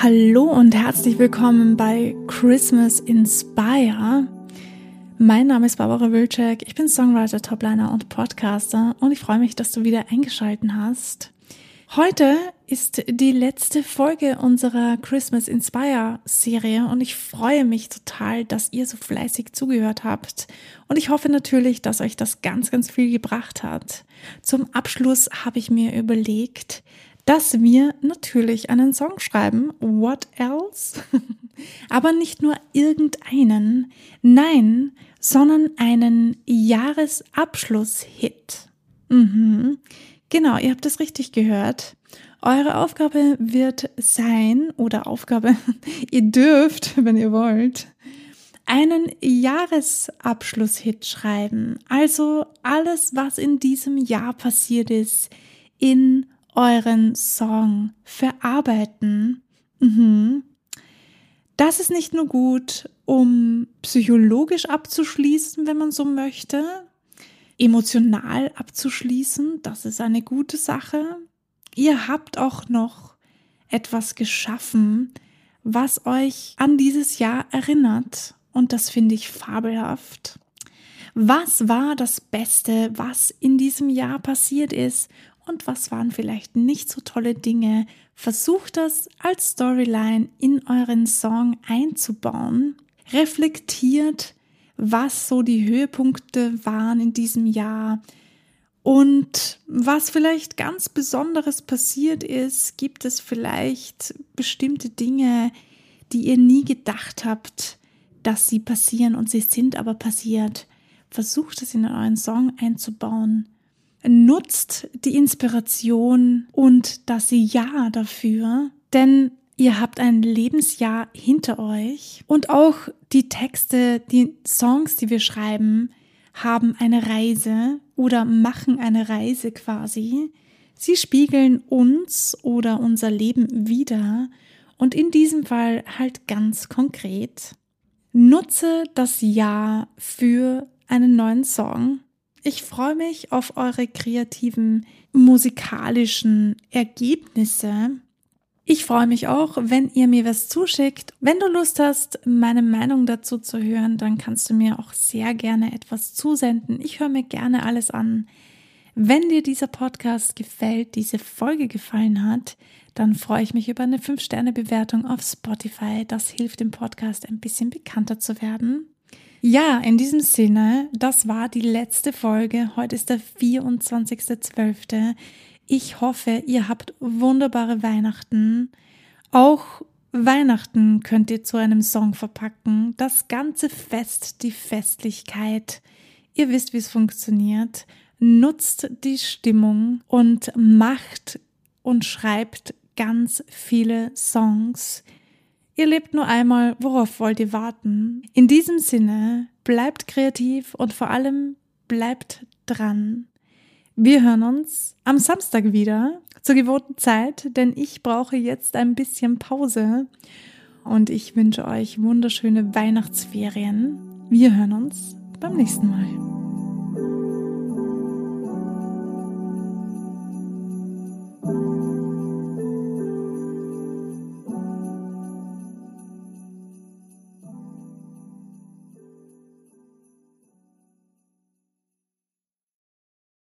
Hallo und herzlich willkommen bei Christmas Inspire. Mein Name ist Barbara Wilczek, ich bin Songwriter, Topliner und Podcaster und ich freue mich, dass du wieder eingeschalten hast. Heute ist die letzte Folge unserer Christmas Inspire Serie und ich freue mich total, dass ihr so fleißig zugehört habt und ich hoffe natürlich, dass euch das ganz, ganz viel gebracht hat. Zum Abschluss habe ich mir überlegt, dass wir natürlich einen Song schreiben. What else? Aber nicht nur irgendeinen, nein, sondern einen Jahresabschluss-Hit. Mhm. Genau, ihr habt es richtig gehört. Eure Aufgabe wird sein, oder Aufgabe, ihr dürft, wenn ihr wollt, einen Jahresabschluss-Hit schreiben. Also alles, was in diesem Jahr passiert ist, in euren Song verarbeiten. Mhm. Das ist nicht nur gut, um psychologisch abzuschließen, wenn man so möchte, emotional abzuschließen, das ist eine gute Sache. Ihr habt auch noch etwas geschaffen, was euch an dieses Jahr erinnert und das finde ich fabelhaft. Was war das Beste, was in diesem Jahr passiert ist und was waren vielleicht nicht so tolle Dinge. Versucht das als Storyline in euren Song einzubauen. Reflektiert, was so die Höhepunkte waren in diesem Jahr und was vielleicht ganz Besonderes passiert ist. Gibt es vielleicht bestimmte Dinge, die ihr nie gedacht habt, dass sie passieren und sie sind aber passiert. Versucht es in euren Song einzubauen nutzt die Inspiration und das Ja dafür, denn ihr habt ein Lebensjahr hinter euch und auch die Texte, die Songs, die wir schreiben, haben eine Reise oder machen eine Reise quasi. Sie spiegeln uns oder unser Leben wieder und in diesem Fall halt ganz konkret. Nutze das Ja für einen neuen Song ich freue mich auf eure kreativen musikalischen Ergebnisse. Ich freue mich auch, wenn ihr mir was zuschickt. Wenn du Lust hast, meine Meinung dazu zu hören, dann kannst du mir auch sehr gerne etwas zusenden. Ich höre mir gerne alles an. Wenn dir dieser Podcast gefällt, diese Folge gefallen hat, dann freue ich mich über eine 5-Sterne-Bewertung auf Spotify. Das hilft dem Podcast ein bisschen bekannter zu werden. Ja, in diesem Sinne, das war die letzte Folge. Heute ist der 24.12. Ich hoffe, ihr habt wunderbare Weihnachten. Auch Weihnachten könnt ihr zu einem Song verpacken. Das ganze Fest, die Festlichkeit. Ihr wisst, wie es funktioniert. Nutzt die Stimmung und macht und schreibt ganz viele Songs, Ihr lebt nur einmal, worauf wollt ihr warten? In diesem Sinne, bleibt kreativ und vor allem bleibt dran. Wir hören uns am Samstag wieder zur gewohnten Zeit, denn ich brauche jetzt ein bisschen Pause und ich wünsche euch wunderschöne Weihnachtsferien. Wir hören uns beim nächsten Mal.